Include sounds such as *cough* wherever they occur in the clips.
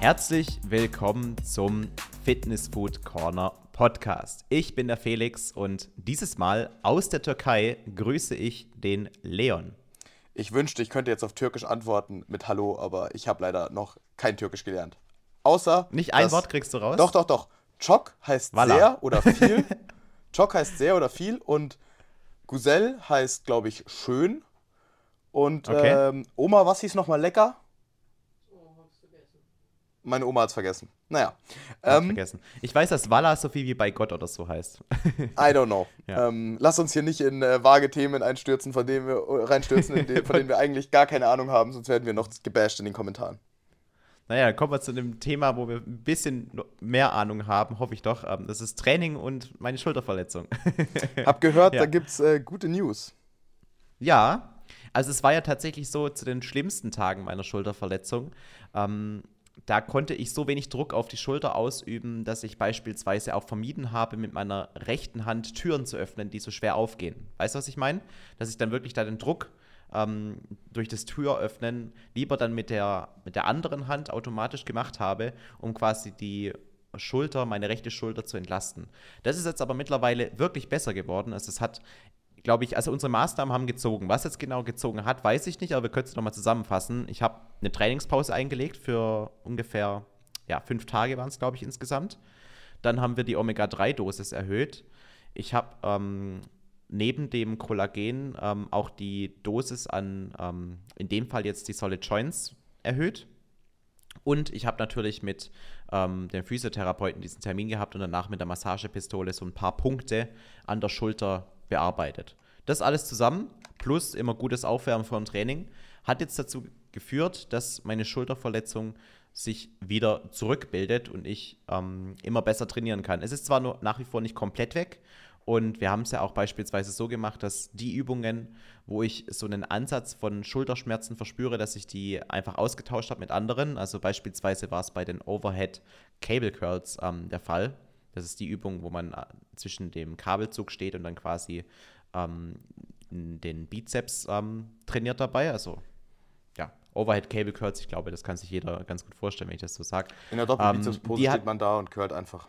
Herzlich willkommen zum Fitness Food Corner Podcast. Ich bin der Felix und dieses Mal aus der Türkei grüße ich den Leon. Ich wünschte, ich könnte jetzt auf Türkisch antworten mit Hallo, aber ich habe leider noch kein Türkisch gelernt. Außer. Nicht ein Wort kriegst du raus? Doch, doch, doch. Chok heißt Voila. sehr oder *laughs* viel. Chok heißt sehr oder viel und Gusel heißt, glaube ich, schön. Und okay. ähm, Oma, was hieß nochmal lecker? Meine Oma hat es vergessen. Naja. Ähm, vergessen. Ich weiß, dass Walla so viel wie bei Gott oder so heißt. *laughs* I don't know. Ja. Ähm, lass uns hier nicht in äh, vage Themen einstürzen, von denen wir reinstürzen, den, von denen wir eigentlich gar keine Ahnung haben, sonst werden wir noch gebasht in den Kommentaren. Naja, kommen wir zu einem Thema, wo wir ein bisschen mehr Ahnung haben, hoffe ich doch. Ähm, das ist Training und meine Schulterverletzung. *laughs* Hab gehört, ja. da gibt es äh, gute News. Ja, also es war ja tatsächlich so zu den schlimmsten Tagen meiner Schulterverletzung. Ähm, da konnte ich so wenig Druck auf die Schulter ausüben, dass ich beispielsweise auch vermieden habe, mit meiner rechten Hand Türen zu öffnen, die so schwer aufgehen. Weißt du, was ich meine? Dass ich dann wirklich da den Druck ähm, durch das Türöffnen lieber dann mit der, mit der anderen Hand automatisch gemacht habe, um quasi die Schulter, meine rechte Schulter zu entlasten. Das ist jetzt aber mittlerweile wirklich besser geworden. Also es hat glaube ich, also unsere Maßnahmen haben gezogen. Was jetzt genau gezogen hat, weiß ich nicht, aber wir können es nochmal zusammenfassen. Ich habe eine Trainingspause eingelegt für ungefähr, ja, fünf Tage waren es, glaube ich, insgesamt. Dann haben wir die Omega-3-Dosis erhöht. Ich habe ähm, neben dem Kollagen ähm, auch die Dosis an, ähm, in dem Fall jetzt die Solid Joints erhöht. Und ich habe natürlich mit ähm, dem Physiotherapeuten diesen Termin gehabt und danach mit der Massagepistole so ein paar Punkte an der Schulter bearbeitet. Das alles zusammen, plus immer gutes Aufwärmen dem Training, hat jetzt dazu geführt, dass meine Schulterverletzung sich wieder zurückbildet und ich ähm, immer besser trainieren kann. Es ist zwar nur nach wie vor nicht komplett weg und wir haben es ja auch beispielsweise so gemacht, dass die Übungen, wo ich so einen Ansatz von Schulterschmerzen verspüre, dass ich die einfach ausgetauscht habe mit anderen. Also beispielsweise war es bei den Overhead Cable Curls ähm, der Fall. Das ist die Übung, wo man äh, zwischen dem Kabelzug steht und dann quasi ähm, den Bizeps ähm, trainiert dabei. Also ja, Overhead Cable Curls, ich glaube, das kann sich jeder ganz gut vorstellen, wenn ich das so sage. In der Doppelbizepspose ähm, steht man da und curlt einfach.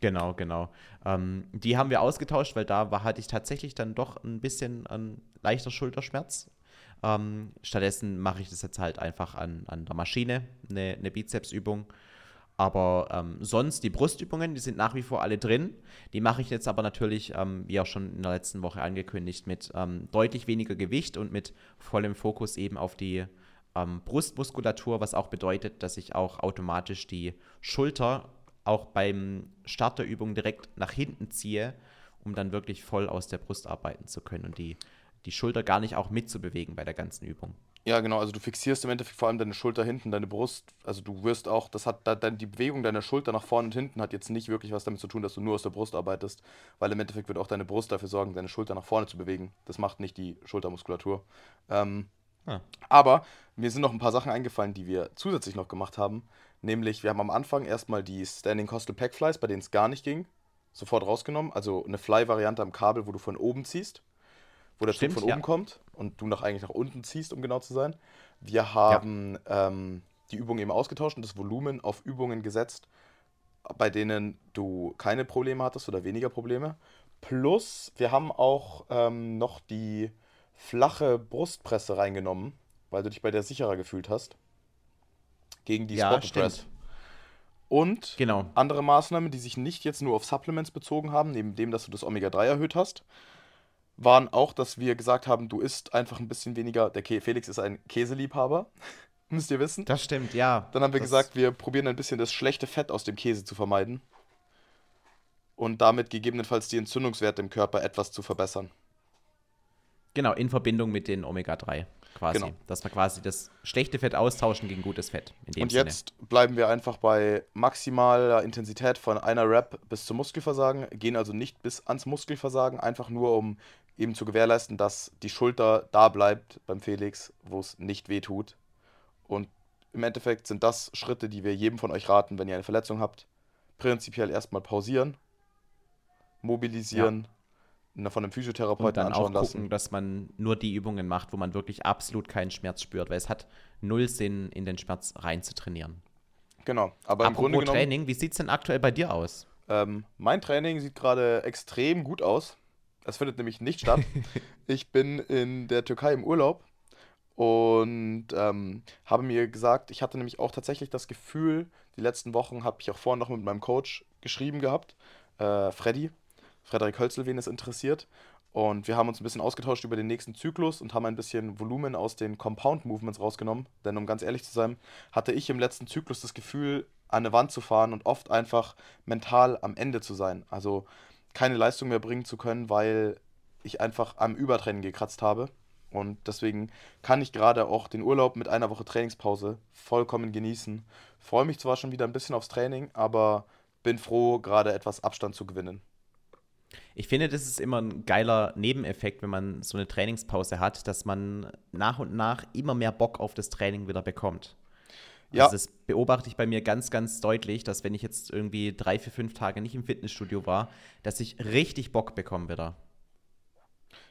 Genau, genau. Ähm, die haben wir ausgetauscht, weil da war, hatte ich tatsächlich dann doch ein bisschen ein leichter Schulterschmerz. Ähm, stattdessen mache ich das jetzt halt einfach an, an der Maschine, eine, eine Bizepsübung. Aber ähm, sonst die Brustübungen, die sind nach wie vor alle drin. Die mache ich jetzt aber natürlich, ähm, wie auch schon in der letzten Woche angekündigt, mit ähm, deutlich weniger Gewicht und mit vollem Fokus eben auf die ähm, Brustmuskulatur, was auch bedeutet, dass ich auch automatisch die Schulter auch beim Start der Übung direkt nach hinten ziehe, um dann wirklich voll aus der Brust arbeiten zu können und die, die Schulter gar nicht auch mitzubewegen bei der ganzen Übung. Ja, genau, also du fixierst im Endeffekt vor allem deine Schulter hinten, deine Brust. Also du wirst auch, das hat dann die Bewegung deiner Schulter nach vorne und hinten hat jetzt nicht wirklich was damit zu tun, dass du nur aus der Brust arbeitest, weil im Endeffekt wird auch deine Brust dafür sorgen, deine Schulter nach vorne zu bewegen. Das macht nicht die Schultermuskulatur. Ähm, ah. Aber mir sind noch ein paar Sachen eingefallen, die wir zusätzlich noch gemacht haben. Nämlich, wir haben am Anfang erstmal die Standing Costal Pack Flies, bei denen es gar nicht ging, sofort rausgenommen. Also eine Fly-Variante am Kabel, wo du von oben ziehst wo der Stimmt, Zug von oben kommt und du nach, eigentlich nach unten ziehst, um genau zu sein. Wir haben ja. ähm, die Übung eben ausgetauscht und das Volumen auf Übungen gesetzt, bei denen du keine Probleme hattest oder weniger Probleme. Plus, wir haben auch ähm, noch die flache Brustpresse reingenommen, weil du dich bei der sicherer gefühlt hast. Gegen die ja, Spot Press. Und genau. andere Maßnahmen, die sich nicht jetzt nur auf Supplements bezogen haben, neben dem, dass du das Omega-3 erhöht hast, waren auch, dass wir gesagt haben, du isst einfach ein bisschen weniger. Der Ke Felix ist ein Käseliebhaber, *laughs* müsst ihr wissen. Das stimmt, ja. Dann haben wir gesagt, wir probieren ein bisschen das schlechte Fett aus dem Käse zu vermeiden. Und damit gegebenenfalls die Entzündungswerte im Körper etwas zu verbessern. Genau, in Verbindung mit den Omega-3 quasi. Genau. Dass wir quasi das schlechte Fett austauschen gegen gutes Fett. Und Sinne. jetzt bleiben wir einfach bei maximaler Intensität von einer Rep bis zum Muskelversagen, gehen also nicht bis ans Muskelversagen, einfach nur um eben zu gewährleisten, dass die Schulter da bleibt beim Felix, wo es nicht weh tut. Und im Endeffekt sind das Schritte, die wir jedem von euch raten, wenn ihr eine Verletzung habt. Prinzipiell erstmal pausieren, mobilisieren, ja. von einem Physiotherapeuten und dann anschauen auch gucken, lassen. dass man nur die Übungen macht, wo man wirklich absolut keinen Schmerz spürt, weil es hat null Sinn, in den Schmerz rein zu trainieren. Genau. Aber im Apropos Grunde genommen, Training, wie sieht es denn aktuell bei dir aus? ähm, mein Training sieht gerade extrem gut aus. Es findet nämlich nicht statt. *laughs* ich bin in der Türkei im Urlaub und ähm, habe mir gesagt, ich hatte nämlich auch tatsächlich das Gefühl, die letzten Wochen habe ich auch vorhin noch mit meinem Coach geschrieben gehabt, äh, Freddy, Frederik Hölzel, wen es interessiert. Und wir haben uns ein bisschen ausgetauscht über den nächsten Zyklus und haben ein bisschen Volumen aus den Compound Movements rausgenommen. Denn um ganz ehrlich zu sein, hatte ich im letzten Zyklus das Gefühl, an eine Wand zu fahren und oft einfach mental am Ende zu sein. Also keine Leistung mehr bringen zu können, weil ich einfach am Übertraining gekratzt habe. Und deswegen kann ich gerade auch den Urlaub mit einer Woche Trainingspause vollkommen genießen. Freue mich zwar schon wieder ein bisschen aufs Training, aber bin froh, gerade etwas Abstand zu gewinnen. Ich finde, das ist immer ein geiler Nebeneffekt, wenn man so eine Trainingspause hat, dass man nach und nach immer mehr Bock auf das Training wieder bekommt. Ja, Also das beobachte ich bei mir ganz, ganz deutlich, dass wenn ich jetzt irgendwie drei, vier, fünf Tage nicht im Fitnessstudio war, dass ich richtig Bock bekomme wieder.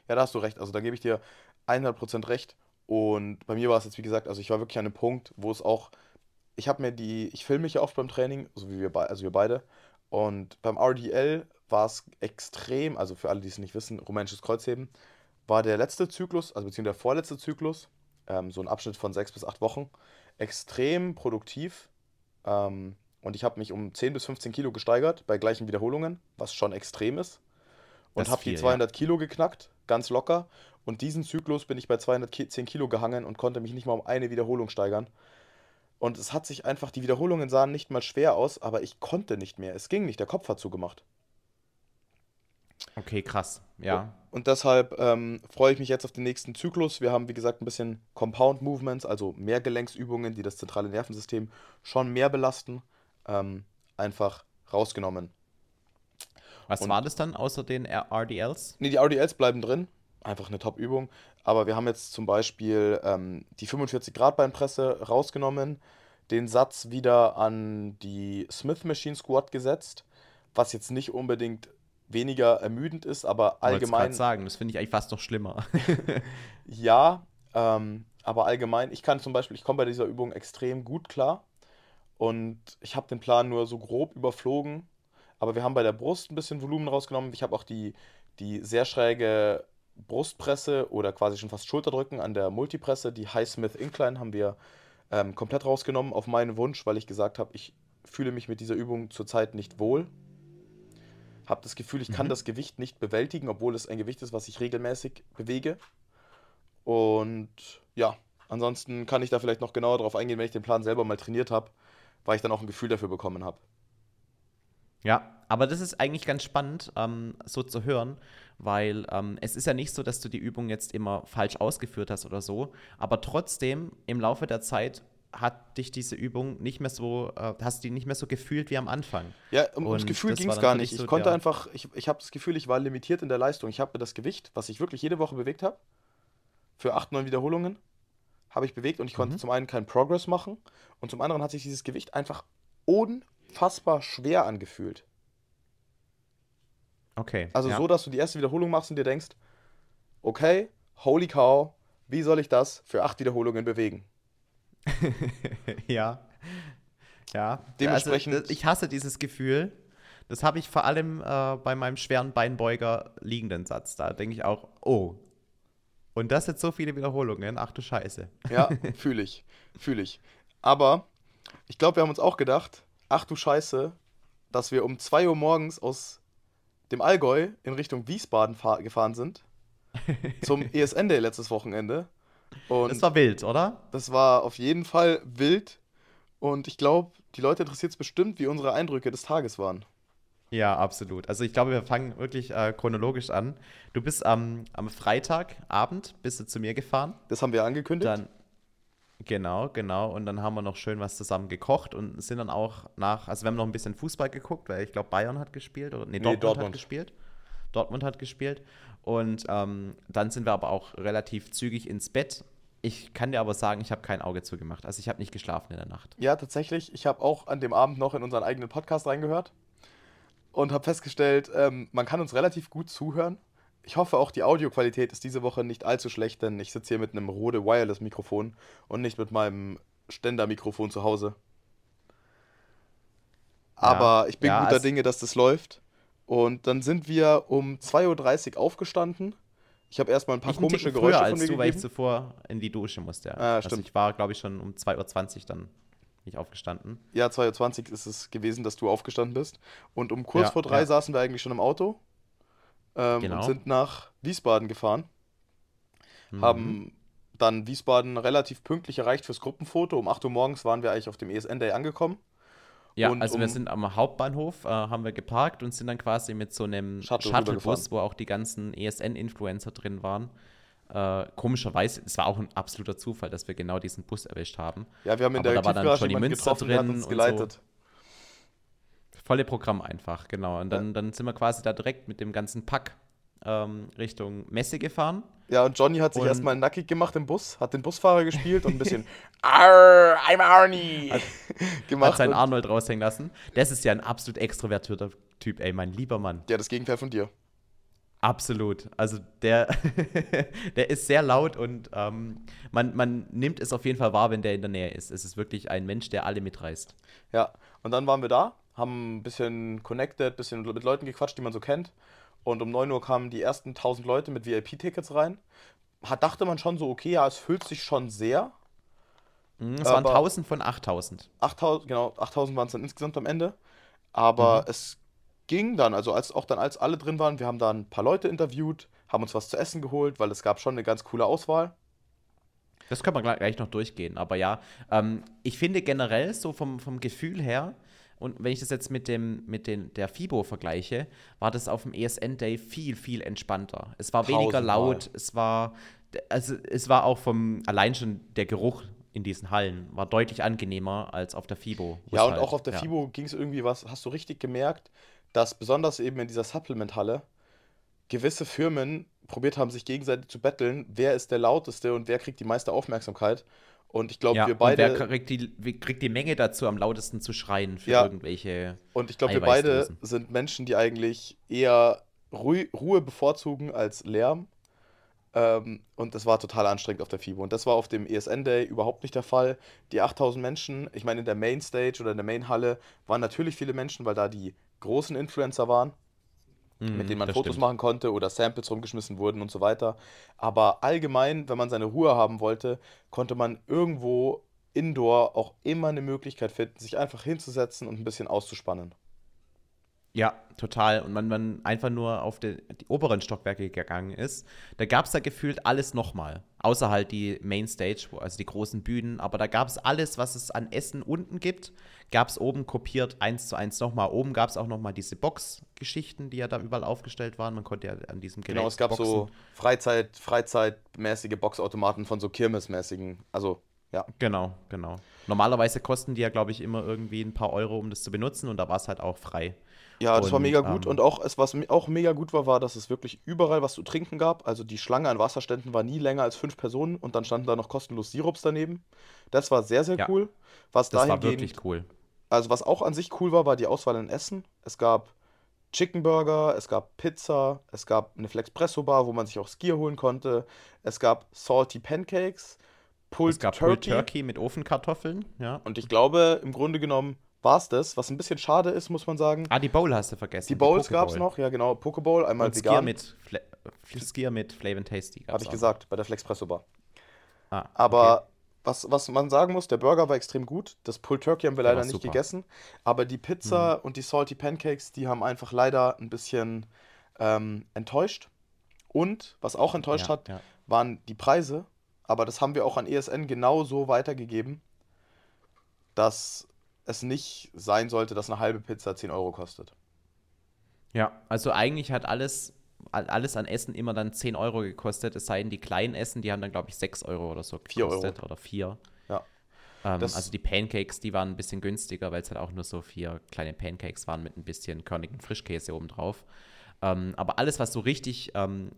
ja, da hast du recht. Also da gebe ich dir 100% recht. Und bei mir war es jetzt, wie gesagt, also ich war wirklich an einem Punkt, wo es auch, ich habe mir die, ich filme mich ja oft beim Training, so wie wir, also wir beide. Und beim RDL war es extrem, also für alle, die es nicht wissen, rumänisches Kreuzheben, war der letzte Zyklus, also beziehungsweise der vorletzte Zyklus, ähm, so ein Abschnitt von sechs bis acht Wochen, extrem produktiv. Ähm, und ich habe mich um 10 bis 15 Kilo gesteigert bei gleichen Wiederholungen, was schon extrem ist. Und habe die viel, ja. 200 Kilo geknackt, ganz locker. Und diesen Zyklus bin ich bei 210 Kilo gehangen und konnte mich nicht mal um eine Wiederholung steigern. Und es hat sich einfach, die Wiederholungen sahen nicht mal schwer aus, aber ich konnte nicht mehr. Es ging nicht, der Kopf hat zugemacht. Okay, krass. Ja. Und deshalb ähm, freue ich mich jetzt auf den nächsten Zyklus. Wir haben, wie gesagt, ein bisschen Compound Movements, also Mehrgelenksübungen, die das zentrale Nervensystem schon mehr belasten, ähm, einfach rausgenommen. Was Und- war das dann außer den RDLs? Nee, die RDLs bleiben drin. Einfach eine Top-Übung. Aber wir haben jetzt zum Beispiel ähm, die 45 Grad Beinpresse rausgenommen, den Satz wieder an die Smith Machine Squat gesetzt, was jetzt nicht unbedingt weniger ermüdend ist, aber allgemein sagen, das finde ich eigentlich fast noch schlimmer. *laughs* ja. Ähm, aber allgemein, ich kann zum Beispiel, ich komme bei dieser Übung extrem gut klar und ich habe den Plan nur so grob überflogen. Aber wir haben bei der Brust ein bisschen Volumen rausgenommen. Ich habe auch die, die sehr schräge Brustpresse oder quasi schon fast Schulterdrücken an der Multipresse, die Highsmith Incline, haben wir ähm, komplett rausgenommen auf meinen Wunsch, weil ich gesagt habe, ich fühle mich mit dieser Übung zurzeit nicht wohl. Habe das Gefühl, ich kann Mhm. das Gewicht nicht bewältigen, obwohl es ein Gewicht ist, was ich regelmäßig bewege. Und ja, ansonsten kann ich da vielleicht noch genauer drauf eingehen, wenn ich den Plan selber mal trainiert habe, weil ich dann auch ein Gefühl dafür bekommen habe. Ja, aber das ist eigentlich ganz spannend, ähm, so zu hören, weil ähm, es ist ja nicht so, dass du die Übung jetzt immer falsch ausgeführt hast oder so, aber trotzdem im Laufe der Zeit hat dich diese Übung nicht mehr so, äh, hast die nicht mehr so gefühlt wie am Anfang. Ja, um, ums Und Gefühl ging es gar nicht. dich Ich so konnte der- einfach, ich, ich habe das Gefühl, ich war limitiert in der Leistung. Ich habe mir das Gewicht, was ich wirklich jede Woche bewegt habe, für acht, neun Wiederholungen, habe ich bewegt und ich konnte Mhm. zum einen keinen Progress machen und zum anderen hat sich dieses Gewicht einfach unfassbar schwer angefühlt. Okay. Also ja. so, dass du die erste Wiederholung machst und dir denkst, okay, holy cow, wie soll ich das für acht Wiederholungen bewegen? *laughs* ja. Ja. Dementsprechend- Also, ich hasse dieses Gefühl. Das habe ich vor allem äh, bei meinem schweren Beinbeuger liegenden Satz. Da denke ich auch, oh. Und das jetzt so viele Wiederholungen. Ach du Scheiße. Ja, *laughs* fühle ich, fühle ich. Aber ich glaube, wir haben uns auch gedacht, ach du Scheiße, dass wir um 2 Uhr morgens aus dem Allgäu in Richtung Wiesbaden fahr gefahren sind. *laughs* Zum ESN Day letztes Wochenende. Und Das war wild, oder? das war auf jeden Fall wild. Und ich glaube, die Leute interessiert es bestimmt, wie unsere Eindrücke des Tages waren. Ja, absolut. Also ich glaube, wir fangen wirklich äh, chronologisch an. Du bist am, am Freitagabend bist du zu mir gefahren. Das haben wir angekündigt. Dann, genau, genau. Und dann haben wir noch schön was zusammen gekocht und sind dann auch nach, also wir haben noch ein bisschen Fußball geguckt, weil ich glaube, Bayern hat gespielt oder nee, Dortmund, Dortmund. hat gespielt. Dortmund hat gespielt. Und ähm, dann sind wir aber auch relativ zügig ins Bett. Ich kann dir aber sagen, ich habe kein Auge zugemacht. Also ich habe nicht geschlafen in der Nacht. Ja, tatsächlich. Ich habe auch an dem Abend noch in unseren eigenen Podcast reingehört und habe festgestellt, ähm, man kann uns relativ gut zuhören. Ich hoffe auch, die Audioqualität ist diese Woche nicht allzu schlecht, denn ich sitze hier mit einem Rode Wireless Mikrofon und nicht mit meinem Ständermikrofon zu Hause. Aber ich bin Ja, guter Dinge, dass das läuft. Und dann sind wir um 2.30 Uhr aufgestanden. Ich habe erstmal ein paar Ich komische Geräusche früher von als mir du, weil ich gegeben. zuvor in die Dusche musste. Ja. Ah, also stimmt. ich war, glaube ich, schon um 2.20 Uhr dann nicht aufgestanden. Ja, 2.20 Uhr ist es gewesen, dass du aufgestanden bist. Und um kurz Ja, vor drei ja. saßen wir eigentlich schon im Auto ähm, Genau. und sind nach Wiesbaden gefahren. Mhm. Haben dann Wiesbaden relativ pünktlich erreicht fürs Gruppenfoto. Um 8 Uhr morgens waren wir eigentlich auf dem ESN-Day angekommen. Ja, Und also wir um- sind am Hauptbahnhof, äh, haben wir geparkt und sind dann quasi mit so einem Shuttle Shuttlebus, wo auch die ganzen ESN-Influencer drin waren. Äh, komischerweise, es war auch ein absoluter Zufall, dass wir genau diesen Bus erwischt haben. Ja, wir haben in Aber der da war dann Johnny Münster drin uns und geleitet. Volle Programm einfach, genau. Und dann, dann sind wir quasi da direkt mit dem ganzen Pack ähm, Richtung Messe gefahren. Ja, und Johnny hat sich Und- erstmal nackig gemacht im Bus, hat den Busfahrer gespielt und ein bisschen *laughs* Arr, I'm Arnie *laughs* gemacht. Hat seinen Arnold raushängen lassen. Das ist ja ein absolut extrovertierter Typ, ey, mein lieber Mann. ja, das Gegenteil von dir. Absolut. Also der, *laughs* der ist sehr laut und ähm, man, man nimmt es auf jeden Fall wahr, wenn der in der Nähe ist. Es ist wirklich ein Mensch, der alle mitreißt. Ja, und dann waren wir da, haben ein bisschen connected, ein bisschen mit Leuten gequatscht, die man so kennt. Und um 9 Uhr kamen die ersten 1000 Leute mit VIP-Tickets rein. Hat, dachte man schon so, okay, ja, es füllt sich schon sehr. Mhm, Es waren Aber- 1000 von 8000. 8000, genau, 8000 waren es dann insgesamt am Ende. Aber Mhm. es ging dann, also als auch dann als alle drin waren, wir haben da ein paar Leute interviewt, haben uns was zu essen geholt, weil es gab schon eine ganz coole Auswahl. Das können wir gleich- gleich noch durchgehen. Aber ja, ähm, ich finde generell so vom, vom Gefühl her, und wenn ich das jetzt mit, dem, mit den, der FIBO vergleiche, war das auf dem ESN-Day viel, viel entspannter. Es war weniger Tausendmal. laut, es war, also es war auch vom, allein schon der Geruch in diesen Hallen war deutlich angenehmer als auf der FIBO. Ja, und halt- auch auf der ja. FIBO ging es irgendwie was, hast du richtig gemerkt, dass besonders eben in dieser Supplement-Halle gewisse Firmen probiert haben, sich gegenseitig zu betteln, wer ist der lauteste und wer kriegt die meiste Aufmerksamkeit. Und ich glaube, Ja, wir und beide, wer kriegt die, wer kriegt die Menge dazu, am lautesten zu schreien für Ja. irgendwelche. und ich glaube, wir beide sind Menschen, die eigentlich eher Ruhe, Ruhe bevorzugen als Lärm. Ähm, und das war total anstrengend auf der FIBO. Und das war auf dem ESN-Day überhaupt nicht der Fall. Die 8000 Menschen, ich meine, in der Mainstage oder in der Mainhalle waren natürlich viele Menschen, weil da die großen Influencer waren. Mit denen man Mhm, Fotos stimmt. machen konnte oder Samples rumgeschmissen wurden und so weiter. Aber allgemein, wenn man seine Ruhe haben wollte, konnte man irgendwo indoor auch immer eine Möglichkeit finden, sich einfach hinzusetzen und ein bisschen auszuspannen. Ja, total. Und man, man einfach nur auf die, die oberen Stockwerke gegangen ist, da gab es da gefühlt alles nochmal. Außer halt die Mainstage, also die großen Bühnen. Aber da gab es alles, was es an Essen unten gibt, gab es oben kopiert eins zu eins nochmal. Oben gab es auch nochmal diese Box-Geschichten, die ja da überall aufgestellt waren. Man konnte ja an diesem Gerät Genau, es gab boxen. so Freizeit, Freizeitmäßige Boxautomaten von so Kirmesmäßigen. Also, ja. Genau, genau. Normalerweise kosten die ja, glaube ich, immer irgendwie ein paar Euro, um das zu benutzen. Und da war es halt auch frei. Ja, das war Und, mega gut. ähm, Und auch, es, was auch mega gut war, war, dass es wirklich überall was zu trinken gab. Also die Schlange an Wasserständen war nie länger als fünf Personen und dann standen da noch kostenlos Sirups daneben. Das war sehr, sehr Ja, cool. Was Das war wirklich cool. Also was auch an sich cool war, war die Auswahl an Essen. Es gab Chicken Burger, es gab Pizza, es gab eine Flexpresso Bar, wo man sich auch Skier holen konnte. Es gab Salty Pancakes, Pulled Es gab Turkey. Pulled Turkey mit Ofenkartoffeln, ja. Und ich glaube, im Grunde genommen war es das. Was ein bisschen schade ist, muss man sagen. Ah, die Bowl hast du vergessen. Die Bowls gab es noch, ja genau, Pokeball, einmal Und Skier vegan, mit, Fla Skier mit Flavor and Tasty habe ich auch. gesagt, bei der Flexpresso Bar. Ah, Aber okay. was, was man sagen muss, der Burger war extrem gut. Das Pulled Turkey haben wir Der leider nicht super. Mhm. gegessen. Aber die Pizza und die Salty Pancakes, die haben einfach leider ein bisschen ähm, enttäuscht. Und was auch enttäuscht Ja, hat, ja. waren die Preise. Aber das haben wir auch an ESN genau so weitergegeben, dass es nicht sein sollte, dass eine halbe Pizza 10 Euro kostet. Ja, also eigentlich hat alles, all- alles an Essen immer dann 10 Euro gekostet, es sei denn, die kleinen Essen, die haben dann, glaube ich, 6 Euro oder so Vier Euro. gekostet oder 4. Ja. Ähm, also die Pancakes, die waren ein bisschen günstiger, weil es halt auch nur so vier kleine Pancakes waren mit ein bisschen körnigen Frischkäse obendrauf. Ähm, aber alles, was so richtig ähm,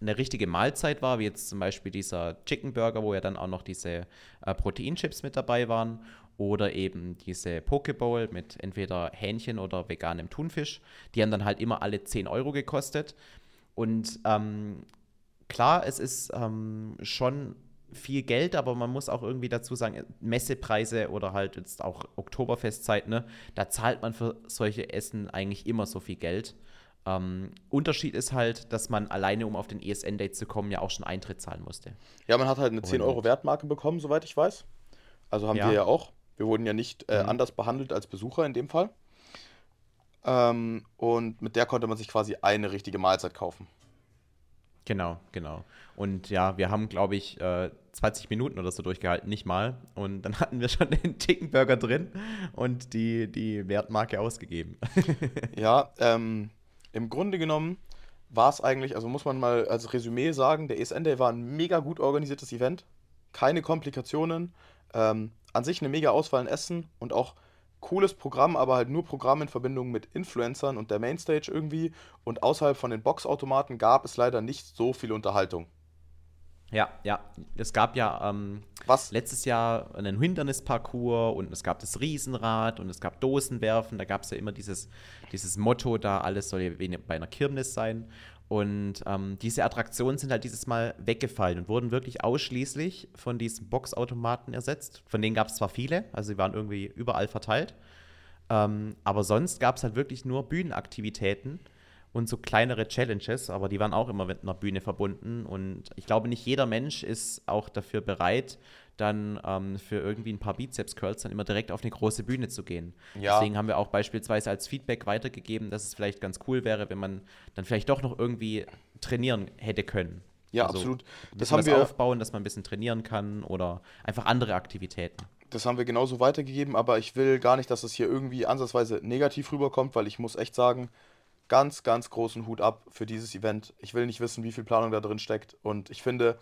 eine richtige Mahlzeit war, wie jetzt zum Beispiel dieser Chicken Burger, wo ja dann auch noch diese äh, Proteinchips mit dabei waren, oder eben diese Pokeball mit entweder Hähnchen oder veganem Thunfisch, die haben dann halt immer alle 10 Euro gekostet. Und ähm, klar, es ist ähm, schon viel Geld, aber man muss auch irgendwie dazu sagen, Messepreise oder halt jetzt auch Oktoberfestzeit, ne, da zahlt man für solche Essen eigentlich immer so viel Geld. Ähm, Unterschied ist halt, dass man alleine, um auf den ESN-Date zu kommen, ja auch schon Eintritt zahlen musste. Ja, man hat halt eine 10 Euro Wertmarke bekommen, soweit ich weiß. Also haben ja. wir ja auch. Wir wurden ja nicht äh, mhm. anders behandelt als Besucher in dem Fall. Ähm, und mit der konnte man sich quasi eine richtige Mahlzeit kaufen. Genau, genau. Und ja, wir haben, glaube ich, äh, 20 Minuten oder so durchgehalten, nicht mal. Und dann *laughs* hatten wir schon den Tickenburger drin und die, die Wertmarke ausgegeben. *laughs* ja, ähm, im Grunde genommen war es eigentlich, also muss man mal als Resümee sagen, der ESN Day war ein mega gut organisiertes Event. Keine Komplikationen. Ähm, an sich eine mega Auswahl an Essen und auch cooles Programm, aber halt nur Programm in Verbindung mit Influencern und der Mainstage irgendwie. Und außerhalb von den Boxautomaten gab es leider nicht so viel Unterhaltung. Ja, ja. Es gab ja ähm, Was? letztes Jahr einen Hindernisparcours und es gab das Riesenrad und es gab Dosenwerfen. Da gab es ja immer dieses, dieses Motto, da alles soll ja bei einer Kirmes sein. Und ähm, diese Attraktionen sind halt dieses Mal weggefallen und wurden wirklich ausschließlich von diesen Boxautomaten ersetzt. Von denen gab es zwar viele, also sie waren irgendwie überall verteilt. Ähm, aber sonst gab es halt wirklich nur Bühnenaktivitäten und so kleinere Challenges, aber die waren auch immer mit einer Bühne verbunden. Und ich glaube, nicht jeder Mensch ist auch dafür bereit, dann ähm, für irgendwie ein paar Bizeps-Curls dann immer direkt auf eine große Bühne zu gehen. Ja. Deswegen haben wir auch beispielsweise als Feedback weitergegeben, dass es vielleicht ganz cool wäre, wenn man dann vielleicht doch noch irgendwie trainieren hätte können. Ja, also absolut. Das haben wir aufbauen, dass man ein bisschen trainieren kann oder einfach andere Aktivitäten. Das haben wir genauso weitergegeben, aber ich will gar nicht, dass es hier irgendwie ansatzweise negativ rüberkommt, weil ich muss echt sagen, ganz, ganz großen Hut ab für dieses Event. Ich will nicht wissen, wie viel Planung da drin steckt und ich finde,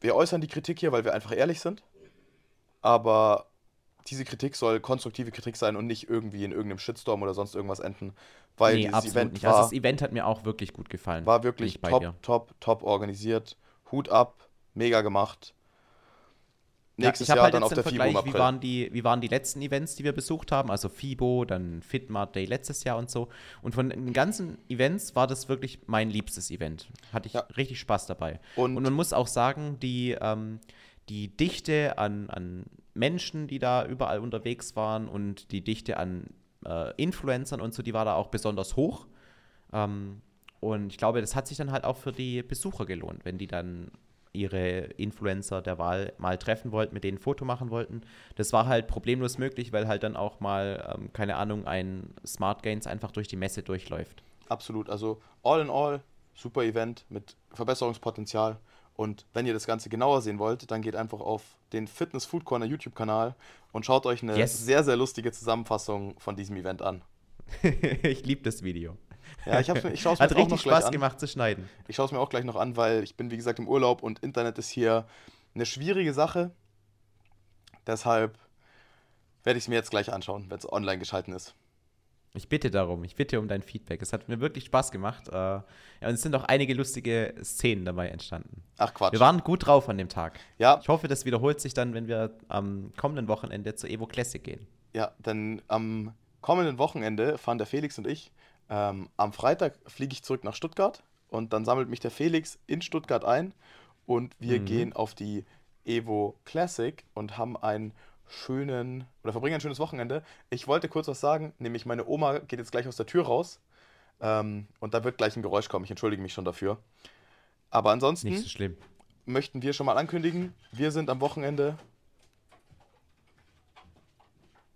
wir äußern die Kritik hier, weil wir einfach ehrlich sind. Aber diese Kritik soll konstruktive Kritik sein und nicht irgendwie in irgendeinem Shitstorm oder sonst irgendwas enden. Weil nee, dieses Event nicht. Also war, also das Event hat mir auch wirklich gut gefallen. War wirklich top, top, top organisiert. Hut ab, mega gemacht. Nächstes ja, Jahr halt dann auf der Vergleich, FIBO im Wie waren, die, wie waren die letzten Events, die wir besucht haben? Also FIBO, dann Fitmart Day letztes Jahr und so. Und von den ganzen Events war das wirklich mein liebstes Event. Hatte ich ja. richtig Spaß dabei. Und, und, man muss auch sagen, die, ähm, die Dichte an, an Menschen, die da überall unterwegs waren und die Dichte an äh, Influencern und so, die war da auch besonders hoch. Ähm, und ich glaube, das hat sich dann halt auch für die Besucher gelohnt, wenn die dann ihre Influencer der Wahl mal treffen wollten, mit denen ein Foto machen wollten. Das war halt problemlos möglich, weil halt dann auch mal, ähm, keine Ahnung, ein Smart Gains einfach durch die Messe durchläuft. Absolut. Also all in all, super Event mit Verbesserungspotenzial. Und wenn ihr das Ganze genauer sehen wollt, dann geht einfach auf den Fitness Food Corner YouTube-Kanal und schaut euch eine yes. sehr, sehr lustige Zusammenfassung von diesem Event an. *laughs* ich liebe das Video. Ja, ich, ich schaue es mir Hat richtig Spaß gemacht zu schneiden. Ich schaue es mir auch gleich noch an, weil ich bin, wie gesagt, im Urlaub und Internet ist hier eine schwierige Sache. Deshalb werde ich es mir jetzt gleich anschauen, wenn es online geschalten ist. Ich bitte darum, ich bitte um dein Feedback. Es hat mir wirklich Spaß gemacht. Äh, ja, und es sind auch einige lustige Szenen dabei entstanden. Ach Quatsch. Wir waren gut drauf an dem Tag. Ja. Ich hoffe, das wiederholt sich dann, wenn wir am kommenden Wochenende zur Evo Classic gehen. Ja, denn am kommenden Wochenende fahren der Felix und ich ähm, am Freitag fliege ich zurück nach Stuttgart und dann sammelt mich der Felix in Stuttgart ein und wir mhm. gehen auf die Evo Classic und haben einen schönen oder verbringen ein schönes Wochenende. Ich wollte kurz was sagen, nämlich meine Oma geht jetzt gleich aus der Tür raus ähm, und da wird gleich ein Geräusch kommen. Ich entschuldige mich schon dafür. Aber ansonsten Nicht so schlimm. möchten wir schon mal ankündigen, wir sind am Wochenende.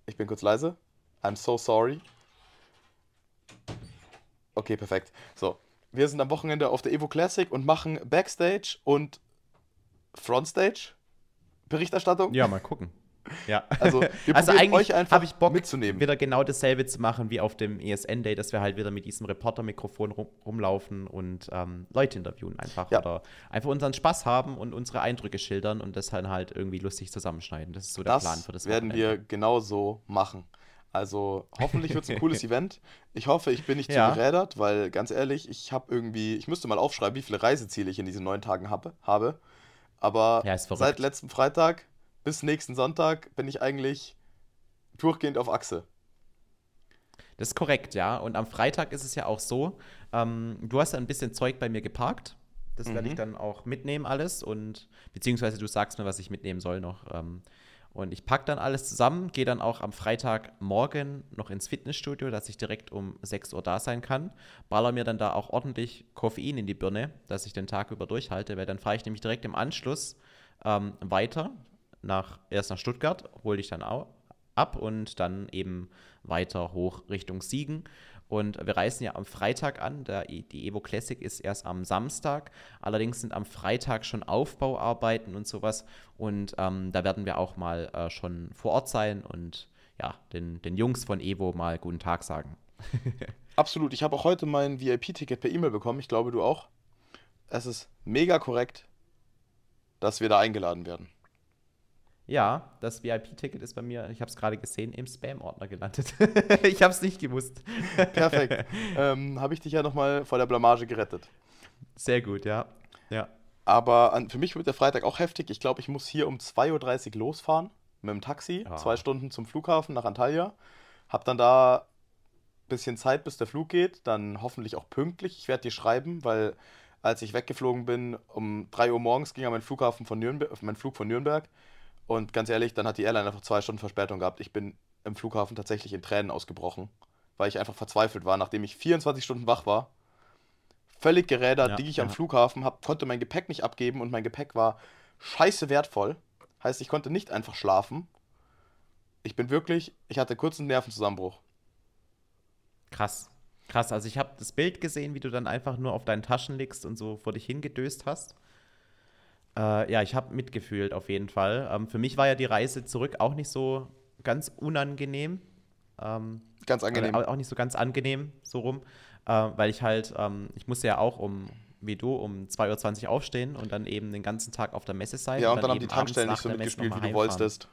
Ich bin kurz leise. I'm so sorry. Okay, perfekt. So, wir sind am Wochenende auf der Evo Classic und machen Backstage und Frontstage Berichterstattung. Ja, mal gucken. Ja. Also, wir *laughs* also eigentlich habe ich Bock, mitzunehmen. wieder genau dasselbe zu machen wie auf dem ESN Day, dass wir halt wieder mit diesem Reporter-Mikrofon rum, rumlaufen und ähm, Leute interviewen einfach. Ja. Oder einfach unseren Spaß haben und unsere Eindrücke schildern und das dann halt irgendwie lustig zusammenschneiden. Das ist so der das Plan für das werden Wochenende. wir genau so machen. Also hoffentlich wird es ein *laughs* cooles Event. Ich hoffe, ich bin nicht ja. zu gerädert, weil ganz ehrlich, ich habe irgendwie, ich müsste mal aufschreiben, wie viele Reiseziele ich in diesen neun Tagen habe. habe. Aber ja, seit letztem Freitag bis nächsten Sonntag bin ich eigentlich durchgehend auf Achse. Das ist korrekt, ja. Und am Freitag ist es ja auch so, ähm, du hast ja ein bisschen Zeug bei mir geparkt Das werde ich Mhm. dann auch mitnehmen alles und beziehungsweise du sagst mir, was ich mitnehmen soll noch. Ähm, und ich packe dann alles zusammen, gehe dann auch am Freitagmorgen noch ins Fitnessstudio, dass ich direkt um 6 Uhr da sein kann. Baller mir dann da auch ordentlich Koffein in die Birne, dass ich den Tag über durchhalte, weil dann fahre ich nämlich direkt im Anschluss ähm, weiter nach erst nach Stuttgart, hole ich dann auch ab und dann eben weiter hoch Richtung Siegen. Und wir reisen ja am Freitag an. Der, die Evo Classic ist erst am Samstag. Allerdings sind am Freitag schon Aufbauarbeiten und sowas. Und ähm, da werden wir auch mal äh, schon vor Ort sein und ja, den, den Jungs von Evo mal guten Tag sagen. *laughs* Absolut. Ich habe auch heute mein VIP-Ticket per E-Mail bekommen. Ich glaube, du auch. Es ist mega korrekt, dass wir da eingeladen werden. Ja, das VIP-Ticket ist bei mir, ich habe es gerade gesehen, im Spam-Ordner gelandet. *laughs* ich habe es nicht gewusst. Perfekt. *laughs* ähm, habe ich dich ja nochmal vor der Blamage gerettet. Sehr gut, ja. Ja. Aber an, für mich wird der Freitag auch heftig. Ich glaube, ich muss hier um 2.30 Uhr losfahren mit dem Taxi. Ja. Zwei Stunden zum Flughafen nach Antalya. Hab dann da ein bisschen Zeit, bis der Flug geht. Dann hoffentlich auch pünktlich. Ich werde dir schreiben, weil als ich weggeflogen bin, um 3 Uhr morgens ging mein, Flughafen von Nürnberg, mein Flug von Nürnberg. Und ganz ehrlich, dann hat die Airline einfach zwei Stunden Verspätung gehabt. Ich bin im Flughafen tatsächlich in Tränen ausgebrochen, weil ich einfach verzweifelt war, nachdem ich 24 Stunden wach war. Völlig gerädert, Ja, liege ich am ja. Flughafen, hab, konnte mein Gepäck nicht abgeben und mein Gepäck war scheiße wertvoll. Heißt, ich konnte nicht einfach schlafen. Ich bin wirklich, ich hatte kurzen Nervenzusammenbruch. Krass. Krass. Also ich habe das Bild gesehen, wie du dann einfach nur auf deinen Taschen liegst und so vor dich hingedöst hast. Äh, ja, ich habe mitgefühlt auf jeden Fall. Ähm, für mich war ja die Reise zurück auch nicht so ganz unangenehm. Ähm, Ganz angenehm. Oder auch nicht so ganz angenehm, so rum. Äh, weil ich halt, ähm, ich musste ja auch um, wie du, um 2.20 Uhr aufstehen und dann eben den ganzen Tag auf der Messe sein. ja, und dann haben eben die Tankstellen nicht so mitgespielt, wie du wolltest.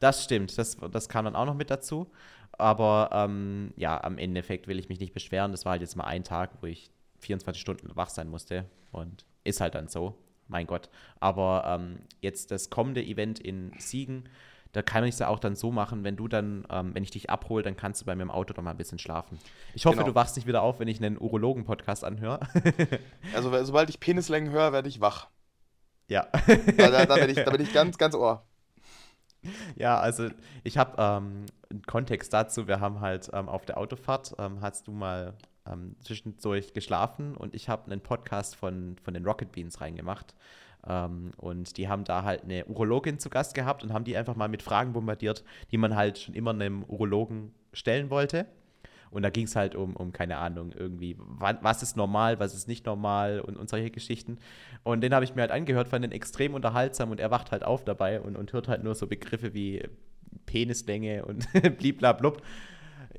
Das stimmt, das, das kam dann auch noch mit dazu. Aber ähm, ja, am Endeffekt will ich mich nicht beschweren. Das war halt jetzt mal ein Tag, wo ich 24 Stunden wach sein musste. Und ist halt dann so, mein Gott. Aber ähm, jetzt das kommende Event in Siegen, da kann ich es ja auch dann so machen, wenn du dann, ähm, wenn ich dich abhole, dann kannst du bei mir im Auto noch mal ein bisschen schlafen. Ich hoffe, Genau. du wachst nicht wieder auf, wenn ich einen Urologen-Podcast anhöre. *laughs* Also, sobald ich Penislängen höre, werde ich wach. ja. Da, da, da, bin ich, da bin ich ganz, ganz ohr. Ja, also ich habe ähm, einen Kontext dazu. Wir haben halt ähm, auf der Autofahrt, ähm, hast du mal ähm, zwischendurch geschlafen und ich habe einen Podcast von, von den Rocket Beans reingemacht. Ähm, und die haben da halt eine Urologin zu Gast gehabt und haben die einfach mal mit Fragen bombardiert, die man halt schon immer einem Urologen stellen wollte. Und da ging es halt um, um, keine Ahnung, irgendwie, wa- was ist normal, was ist nicht normal und, und solche Geschichten. Und den habe ich mir halt angehört, fand den extrem unterhaltsam und er wacht halt auf dabei und, und hört halt nur so Begriffe wie Penislänge und *laughs* bliblablub.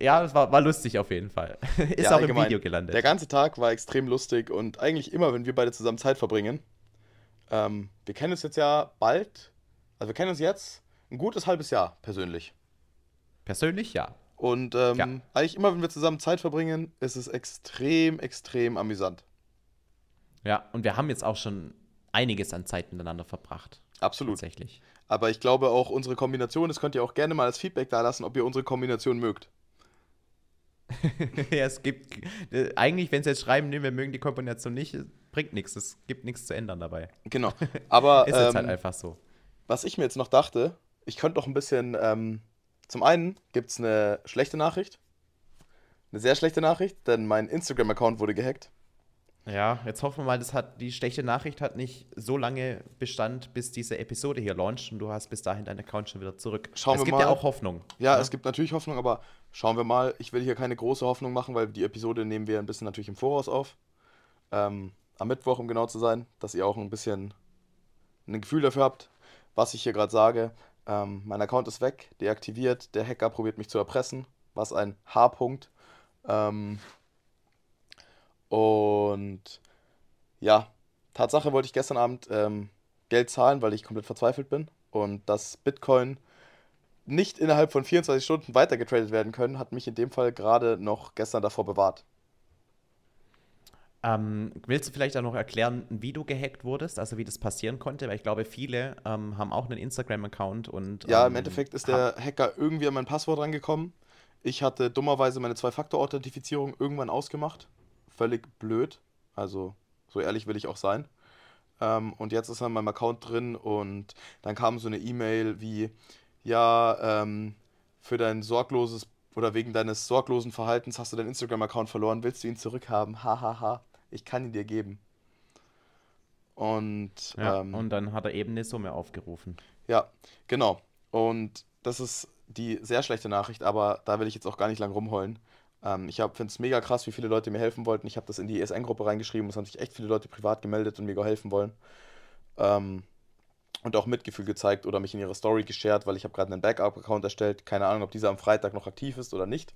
Ja, das war, war lustig auf jeden Fall. *laughs* Ist Ja, auch im Video gelandet. Der ganze Tag war extrem lustig und eigentlich immer, wenn wir beide zusammen Zeit verbringen. Ähm, wir kennen uns jetzt ja bald, also wir kennen uns jetzt ein gutes halbes Jahr persönlich. Persönlich ja. Und ähm, Ja. eigentlich immer, wenn wir zusammen Zeit verbringen, ist es extrem, extrem amüsant. Ja, und wir haben jetzt auch schon einiges an Zeit miteinander verbracht. Absolut. Tatsächlich. Aber ich glaube auch unsere Kombination, das könnt ihr auch gerne mal als Feedback da lassen, ob ihr unsere Kombination mögt. *laughs* ja, es gibt, eigentlich, wenn sie jetzt schreiben, nee, wir mögen die Kombination nicht, bringt nichts. Es gibt nichts zu ändern dabei. Genau. Aber *laughs* Ist jetzt ähm, halt einfach so. was ich mir jetzt noch dachte, ich könnte noch ein bisschen, ähm, zum einen gibt es eine schlechte Nachricht. Eine sehr schlechte Nachricht, denn mein Instagram-Account wurde gehackt. Ja, jetzt hoffen wir mal, das hat, die schlechte Nachricht hat nicht so lange Bestand, bis diese Episode hier launcht und du hast bis dahin deinen Account schon wieder zurück. Schauen es wir gibt ja mal. auch Hoffnung. Ja, ne? es gibt natürlich Hoffnung, aber schauen wir mal. Ich will hier keine große Hoffnung machen, weil die Episode nehmen wir ein bisschen natürlich im Voraus auf. Ähm, am Mittwoch, um genau zu sein, dass ihr auch ein bisschen ein Gefühl dafür habt, was ich hier gerade sage. Ähm, mein Account ist weg, deaktiviert. Der Hacker probiert mich zu erpressen. Was ein H-Punkt. Ähm, und ja, Tatsache wollte ich gestern Abend ähm, Geld zahlen, weil ich komplett verzweifelt bin. Und dass Bitcoin nicht innerhalb von 24 Stunden weitergetradet werden können, hat mich in dem Fall gerade noch gestern davor bewahrt. Ähm, willst du vielleicht auch noch erklären, wie du gehackt wurdest, also wie das passieren konnte? Weil ich glaube, viele ähm, haben auch einen Instagram-Account und. Ja, im ähm, Endeffekt ist der Hacker irgendwie an mein Passwort rangekommen. Ich hatte dummerweise meine Zwei-Faktor-Authentifizierung irgendwann ausgemacht. Völlig blöd. Also So ehrlich will ich auch sein. Ähm, und jetzt ist er in meinem Account drin und dann kam so eine E-Mail wie, ja, ähm, für dein sorgloses oder wegen deines sorglosen Verhaltens hast du deinen Instagram-Account verloren, willst du ihn zurückhaben? Hahaha, ha, ha. ich kann ihn dir geben. Und, Ja, ähm, und dann hat er eben eine Summe aufgerufen. ja, genau. Und das ist die sehr schlechte Nachricht, aber da will ich jetzt auch gar nicht lang rumheulen. Ähm, ich finde es mega krass, wie viele Leute mir helfen wollten. Ich habe das in die ESN-Gruppe reingeschrieben. Es haben sich echt viele Leute privat gemeldet und mir geholfen wollen. Ähm, und auch Mitgefühl gezeigt oder mich in ihre Story geshared, weil ich habe gerade einen Backup-Account erstellt. Keine Ahnung, ob dieser am Freitag noch aktiv ist oder nicht.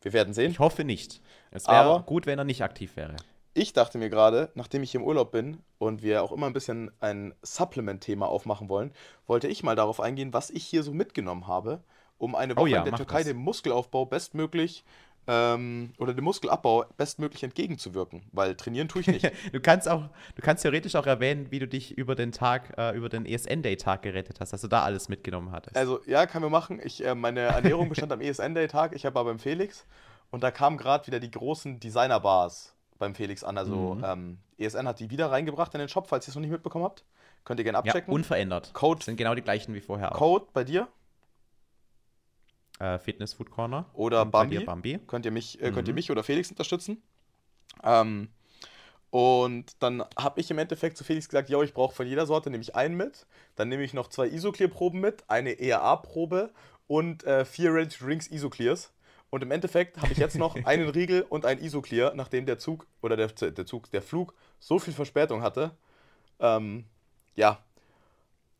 Wir werden sehen. Ich hoffe nicht. Es wäre Aber- gut, wenn er nicht aktiv wäre. Ich dachte mir gerade, nachdem ich hier im Urlaub bin und wir auch immer ein bisschen ein Supplement-Thema aufmachen wollen, wollte ich mal darauf eingehen, was ich hier so mitgenommen habe, um eine Oh Woche ja, in der Türkei das. dem Muskelaufbau bestmöglich ähm, oder dem Muskelabbau bestmöglich entgegenzuwirken. Weil trainieren tue ich nicht. *laughs* Du kannst auch, du kannst theoretisch auch erwähnen, wie du dich über den Tag, äh, über den ESN-Day-Tag gerettet hast, dass du da alles mitgenommen hattest. Also, ja, können wir machen. Ich, äh, meine Ernährung bestand am ESN-Day-Tag. Ich war beim Felix und da kamen gerade wieder die großen Designer-Bars beim Felix an. Also, Mhm. ähm, ESN hat die wieder reingebracht in den Shop, falls ihr es noch nicht mitbekommen habt. Könnt ihr gerne ja, abchecken. unverändert. Code, Sind genau die gleichen wie vorher auch. Code bei dir Äh, Fitness Food Corner. Oder Und Bambi. dir Bambi. könnt ihr mich, äh, könnt ihr Mhm. mich oder Felix unterstützen. Ähm, und dann habe ich im Endeffekt zu Felix gesagt, yo, ich brauche von jeder Sorte nehme ich einen mit. Dann nehme ich noch zwei Isoclear-Proben mit, eine ERA-Probe und äh, vier Ready Drinks Isoclears. Und im Endeffekt habe ich jetzt noch *laughs* einen Riegel und ein Isoclear, nachdem der Zug oder der, der Zug, der Flug so viel Verspätung hatte. Ähm, ja,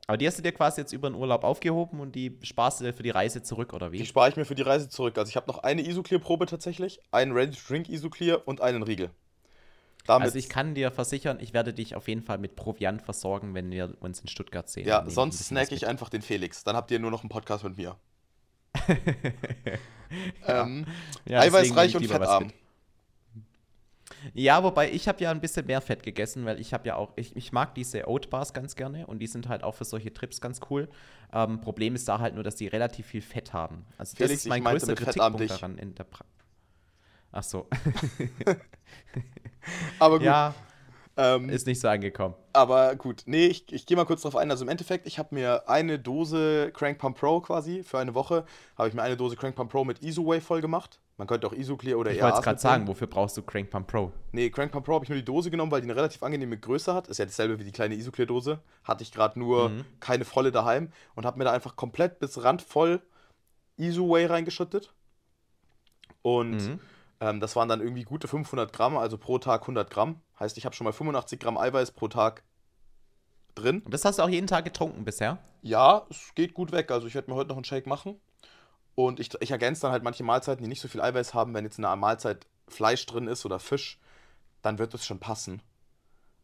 Aber die hast du dir quasi jetzt über den Urlaub aufgehoben und die sparst du dir für die Reise zurück, oder wie? die spare ich mir für die Reise zurück. Also ich habe noch eine Isoclear-Probe tatsächlich, einen Ready to Drink Isoclear und einen Riegel. Damit Also ich kann dir versichern, ich werde dich auf jeden Fall mit Proviant versorgen, wenn wir uns in Stuttgart sehen. Ja, ich sonst bisschen snack ich einfach den Felix. Dann habt ihr nur noch einen Podcast mit mir. *laughs* ähm, Ja, eiweißreich ich und fettarm. Ja, wobei ich habe ja ein bisschen mehr Fett gegessen, weil ich habe ja auch, ich, ich mag diese Oat Bars ganz gerne und die sind halt auch für solche Trips ganz cool. Ähm, Problem ist da halt nur, dass die relativ viel Fett haben. Also Felix, das ist mein größter Kritikpunkt daran in der pra Ach so. *laughs* Aber gut. ja, ähm, ist nicht so angekommen. aber gut. Nee, ich, ich gehe mal kurz drauf ein. Also im Endeffekt, ich habe mir eine Dose Crank Pump Pro quasi für eine Woche, habe ich mir eine Dose Crank Pump Pro mit Isoway voll gemacht. Man könnte auch Isoclear oder Ich wollte gerade sagen, wofür brauchst du Crank Pump Pro? Nee, Crank Pump Pro habe ich nur die Dose genommen, weil die eine relativ angenehme Größe hat. Ist ja dasselbe wie die kleine Isoclear-Dose. Hatte ich gerade nur Mhm. keine volle daheim und habe mir da einfach komplett bis randvoll Isoway reingeschüttet. Und Mhm. Ähm, das waren dann irgendwie gute 500 Gramm, also pro Tag 100 Gramm. Heißt, ich habe schon mal 85 Gramm Eiweiß pro Tag drin. Und das hast du auch jeden Tag getrunken bisher? Ja, es geht gut weg. Also ich werde mir heute noch einen Shake machen. Und ich, ich ergänze dann halt manche Mahlzeiten, die nicht so viel Eiweiß haben. Wenn jetzt in einer Mahlzeit Fleisch drin ist oder Fisch, dann wird es schon passen.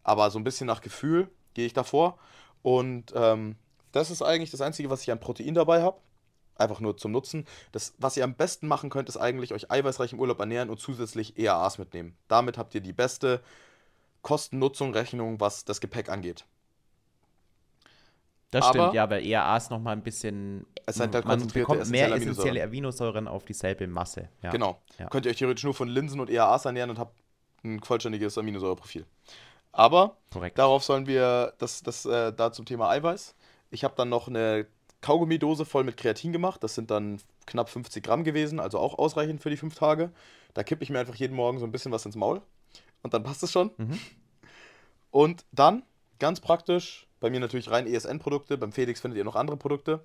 Aber so ein bisschen nach Gefühl gehe ich davor. Und ähm, das ist eigentlich das Einzige, was ich an Protein dabei habe. Einfach nur zum Nutzen. Das, was ihr am besten machen könnt, ist eigentlich euch eiweißreich im Urlaub ernähren und zusätzlich EAAs mitnehmen. Damit habt ihr die beste Kosten-Nutzung-Rechnung, was das Gepäck angeht. Das Aber- stimmt, ja, weil ERA ist nochmal ein bisschen. Es sind halt man bekommt mehr essentielle essentielle Aminosäuren auf dieselbe Masse. Ja. Genau. Ja. Könnt ihr euch theoretisch nur von Linsen und EAAs ernähren und habt ein vollständiges Aminosäureprofil. Aber Korrekt. darauf sollen wir, das, das äh, da zum Thema Eiweiß. Ich habe dann noch eine Kaugummidose voll mit Kreatin gemacht. Das sind dann knapp 50 Gramm gewesen, also auch ausreichend für die fünf Tage. Da kippe ich mir einfach jeden Morgen so ein bisschen was ins Maul. Und dann passt es schon. Mhm. Und dann, ganz praktisch, bei mir natürlich rein ESN-Produkte, beim Felix findet ihr noch andere Produkte,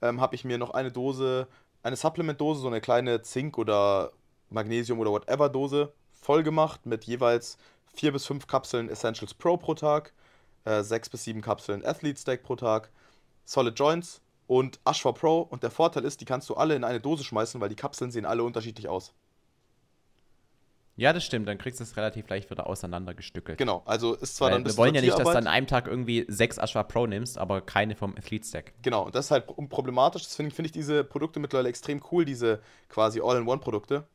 ähm, habe ich mir noch eine Dose, eine Supplement-Dose, so eine kleine Zink- oder Magnesium- oder whatever-Dose voll gemacht mit jeweils vier bis fünf Kapseln Essentials Pro pro Tag, äh, sechs bis sieben Kapseln Athlete Stack pro Tag, Solid Joints und Ashwa Pro. Und der Vorteil ist, die kannst du alle in eine Dose schmeißen, weil die Kapseln sehen alle unterschiedlich aus. Ja, das stimmt. Dann kriegst du es relativ leicht wieder auseinandergestückelt. Genau, also ist zwar Weil dann ein wir wollen ja nicht, dass du an einem Tag irgendwie sechs Ashwa Pro nimmst, aber keine vom Athlete Stack. Genau, und das ist halt pro- problematisch. Das finde find ich diese Produkte mittlerweile extrem cool, diese quasi All-in-One-Produkte,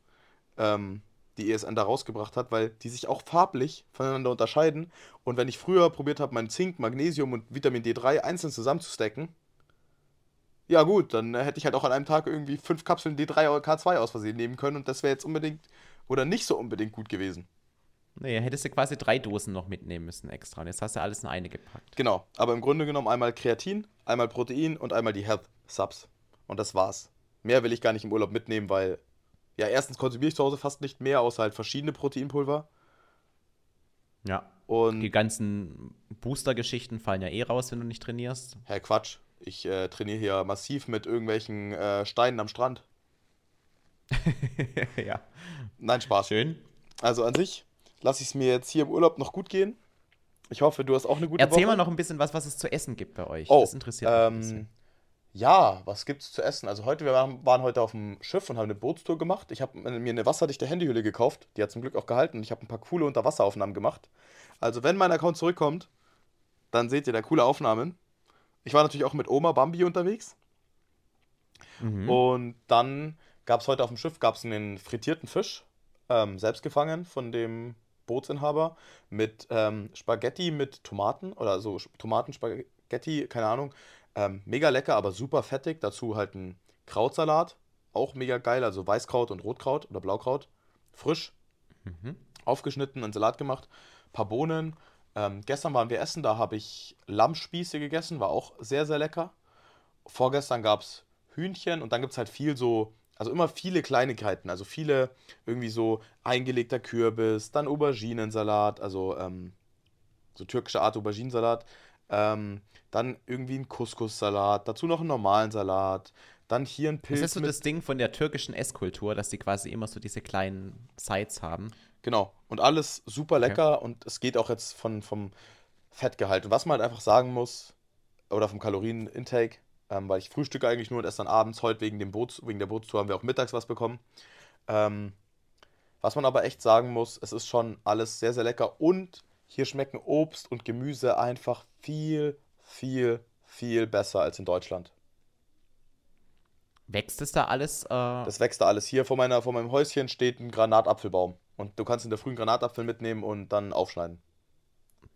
ähm, die ESN da rausgebracht hat, weil die sich auch farblich voneinander unterscheiden. Und wenn ich früher probiert habe, mein Zink, Magnesium und Vitamin D3 einzeln zusammenzustecken, ja gut, dann hätte ich halt auch an einem Tag irgendwie fünf Kapseln D3 oder K2 aus Versehen nehmen können und das wäre jetzt unbedingt oder nicht so unbedingt gut gewesen. Nee, hättest du quasi drei Dosen noch mitnehmen müssen extra. Und jetzt hast du alles in eine gepackt. Genau, aber im Grunde genommen einmal Kreatin, einmal Protein und einmal die Health Subs. Und das war's. Mehr will ich gar nicht im Urlaub mitnehmen, weil, ja, erstens konsumiere ich zu Hause fast nicht mehr, außer halt verschiedene Proteinpulver. Ja. Und, Die ganzen Booster-Geschichten fallen ja eh raus, wenn du nicht trainierst. Herr Quatsch, ich äh, trainiere hier massiv mit irgendwelchen äh, Steinen am Strand. *laughs* ja. Nein, Spaß. Schön. Also an sich lasse ich es mir jetzt hier im Urlaub noch gut gehen. Ich hoffe, du hast auch eine gute Erzähl Woche. mal noch ein bisschen was, was es zu essen gibt bei euch. Oh, das interessiert mich ähm, bisschen. Ja, was gibt's zu essen? Also heute, wir waren, waren heute auf dem Schiff und haben eine Bootstour gemacht. Ich habe mir eine wasserdichte Handyhülle gekauft. Die hat zum Glück auch gehalten. Ich habe ein paar coole Unterwasseraufnahmen gemacht. Also wenn mein Account zurückkommt, dann seht ihr da coole Aufnahmen. Ich war natürlich auch mit Oma Bambi unterwegs. Mhm. Und dann gab es heute auf dem Schiff gab's einen frittierten Fisch, ähm, selbst gefangen von dem Bootsinhaber, mit ähm, Spaghetti mit Tomaten oder so Tomatenspaghetti, keine Ahnung. Ähm, mega lecker, aber super fettig. Dazu halt ein Krautsalat, auch mega geil, also Weißkraut und Rotkraut oder Blaukraut. Frisch, Mhm. aufgeschnitten, einen Salat gemacht, paar Bohnen. Ähm, gestern waren wir essen, da habe ich Lammspieße gegessen, war auch sehr, sehr lecker. Vorgestern gab es Hühnchen und dann gibt es halt viel so, also immer viele Kleinigkeiten, also viele irgendwie so eingelegter Kürbis, dann Auberginensalat, also ähm, so türkische Art Auberginensalat, ähm, dann irgendwie ein Couscous-Salat, dazu noch einen normalen Salat, dann hier ein Pilz Das ist so das Ding von der türkischen Esskultur, dass die quasi immer so diese kleinen Sides haben. Genau. Und alles super lecker und es geht auch jetzt von, vom Fettgehalt. Und was man halt einfach sagen muss, oder vom Kalorienintake, ähm, weil ich frühstücke eigentlich nur und esse dann abends. Heute wegen, dem Boots, wegen der Bootstour haben wir auch mittags was bekommen. Ähm, was man aber echt sagen muss, es ist schon alles sehr, sehr lecker und hier schmecken Obst und Gemüse einfach viel, viel, viel besser als in Deutschland. Wächst es da alles? Äh, Das wächst da alles. Hier vor, meiner, vor meinem Häuschen steht ein Granatapfelbaum. Und du kannst in der frühen Granatapfel mitnehmen und dann aufschneiden.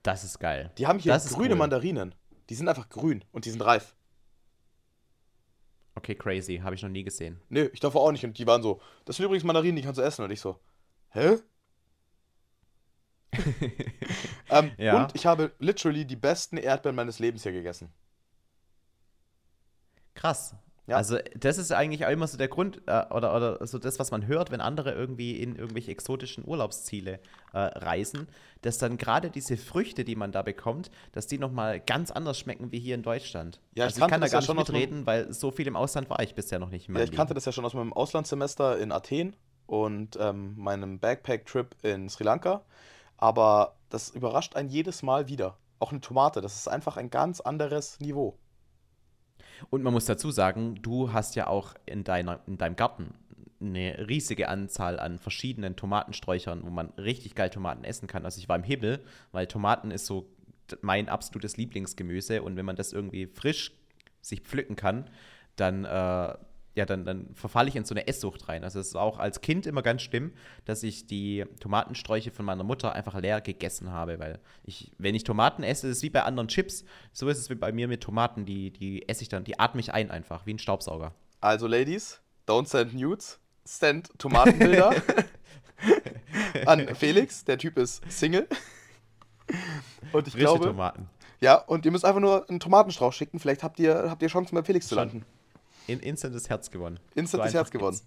das ist geil. Die haben hier Das grüne cool. Mandarinen. Die sind einfach grün und die sind reif. Okay, crazy. Habe ich noch nie gesehen. Nö, ich davor auch nicht. Und die waren so, das sind übrigens Mandarinen, die kannst du essen. Und ich so, hä? *laughs* ähm, Ja. Und ich habe literally die besten Erdbeeren meines Lebens hier gegessen. Krass. Ja. Also, das ist eigentlich auch immer so der Grund, äh, oder, oder so das, was man hört, wenn andere irgendwie in irgendwelche exotischen Urlaubsziele äh, reisen, dass dann gerade diese Früchte, die man da bekommt, dass die nochmal ganz anders schmecken wie hier in Deutschland. Ja, ich also ich kannte kann da das ja gar nicht mitreden, weil so viel im Ausland war ich bisher noch nicht Ja, ich kannte das ja schon aus meinem Auslandssemester in Athen und ähm, meinem Backpack-Trip in Sri Lanka. Aber das überrascht einen jedes Mal wieder. Auch eine Tomate, das ist einfach ein ganz anderes Niveau. Und man muss dazu sagen, du hast ja auch in, deiner, in deinem Garten eine riesige Anzahl an verschiedenen Tomatensträuchern, wo man richtig geil Tomaten essen kann. Also ich war im Himmel, weil Tomaten ist so mein absolutes Lieblingsgemüse und wenn man das irgendwie frisch sich pflücken kann, dann, äh, ja, dann, dann verfalle ich in so eine Esssucht rein. Also es ist auch als Kind immer ganz schlimm, dass ich die Tomatensträuche von meiner Mutter einfach leer gegessen habe, weil ich, wenn ich Tomaten esse, ist es wie bei anderen Chips, so ist es wie bei mir mit Tomaten, die, die esse ich dann, die atme ich ein einfach, wie ein Staubsauger. Also, Ladies, don't send nudes, send Tomatenbilder *laughs* an Felix. Der Typ ist Single. Und ich Frische glaube, Tomaten. ja, und ihr müsst einfach nur einen Tomatenstrauch schicken. Vielleicht habt ihr, habt ihr Chancen, bei Felix zu landen. In, instant das Herz gewonnen. Instant So das Herz gewonnen.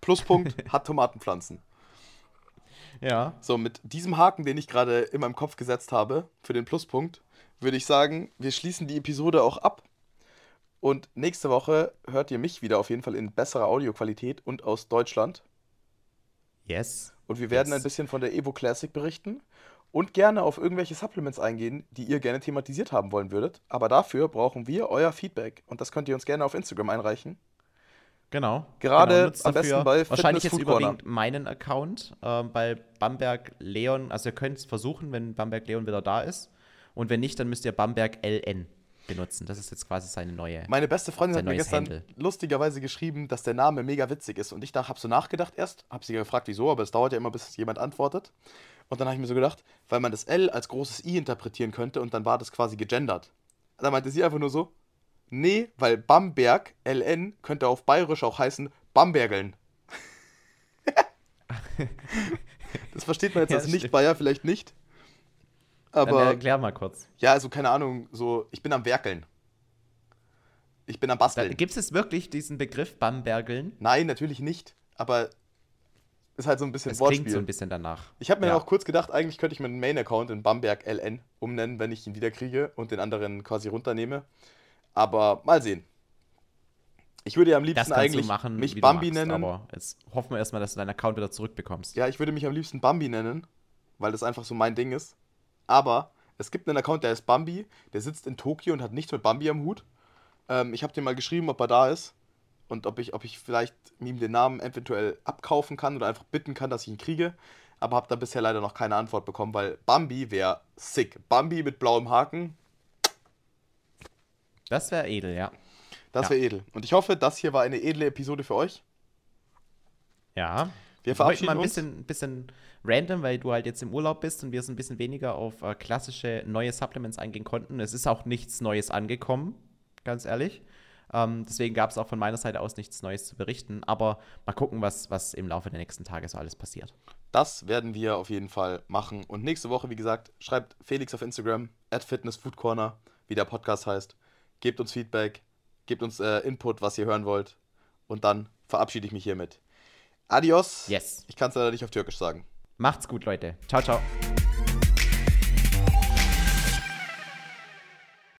Pluspunkt *laughs* hat Tomatenpflanzen. Ja. So, mit diesem Haken, den ich gerade in meinem Kopf gesetzt habe, für den Pluspunkt, würde ich sagen, wir schließen die Episode auch ab. Und nächste Woche hört ihr mich wieder auf jeden Fall in besserer Audioqualität und aus Deutschland. Yes. Und wir werden Yes. ein bisschen von der Evo Classic berichten und gerne auf irgendwelche Supplements eingehen, die ihr gerne thematisiert haben wollen würdet. Aber dafür brauchen wir euer Feedback und das könnt ihr uns gerne auf Instagram einreichen. Genau. Gerade genau, am besten bei Wahrscheinlich Fitness jetzt Food Corner. überwiegend meinen Account, ähm, bei Bamberg Leon. Also ihr könnt es versuchen, wenn Bamberg Leon wieder da ist. Und wenn nicht, dann müsst ihr Bamberg LN benutzen. Das ist jetzt quasi seine neue. Meine beste Freundin hat mir gestern Handle. lustigerweise geschrieben, dass der Name mega witzig ist. Und ich habe so nachgedacht erst, habe sie gefragt, wieso, aber es dauert ja immer, bis jemand antwortet. Und dann habe ich mir so gedacht, weil man das L als großes I interpretieren könnte und dann war das quasi gegendert. Da meinte sie einfach nur so, nee, weil Bamberg, LN, könnte auf Bayerisch auch heißen Bambergeln. *laughs* Das versteht man jetzt Ja, als. Nicht-Bayer vielleicht nicht. Dann Aber erklär mal kurz. ja, also keine Ahnung, so, ich bin am Werkeln. Ich bin am Basteln. Gibt es wirklich diesen Begriff Bambergeln? Nein, natürlich nicht. Aber ist halt so ein bisschen Es Wortspiel. klingt so ein bisschen danach. Ich habe mir Ja. auch kurz gedacht, eigentlich könnte ich meinen Main-Account in Bamberg LN umnennen, wenn ich ihn wieder kriege und den anderen quasi runternehme. Aber mal sehen. Ich würde ja am liebsten eigentlich machen, mich Bambi magst, nennen. aber jetzt hoffen wir erstmal, dass du deinen Account wieder zurückbekommst. Ja, ich würde mich am liebsten Bambi nennen, weil das einfach so mein Ding ist. Aber es gibt einen Account, der heißt Bambi, der sitzt in Tokio und hat nichts mit Bambi am Hut. Ähm, ich habe dem mal geschrieben, ob er da ist und ob ich, ob ich vielleicht ihm den Namen eventuell abkaufen kann oder einfach bitten kann, dass ich ihn kriege. Aber habe da bisher leider noch keine Antwort bekommen, weil Bambi wäre sick. Bambi mit blauem Haken, Das wäre edel, ja. das Ja. wäre edel. Und ich hoffe, das hier war eine edle Episode für euch. Ja. Wir verabschieden mal ein uns. bisschen, bisschen random, weil du halt jetzt im Urlaub bist und wir so ein bisschen weniger auf äh, klassische neue Supplements eingehen konnten. Es ist auch nichts Neues angekommen, ganz ehrlich. Ähm, deswegen gab es auch von meiner Seite aus nichts Neues zu berichten. Aber mal gucken, was, was im Laufe der nächsten Tage so alles passiert. Das werden wir auf jeden Fall machen. Und nächste Woche, wie gesagt, schreibt Felix auf Instagram, at fitnessfoodcorner, wie der Podcast heißt. Gebt uns Feedback, gebt uns äh, Input, was ihr hören wollt. Und dann verabschiede ich mich hiermit. Adios. Yes. Ich kann es leider nicht auf Türkisch sagen. Macht's gut, Leute. Ciao, ciao.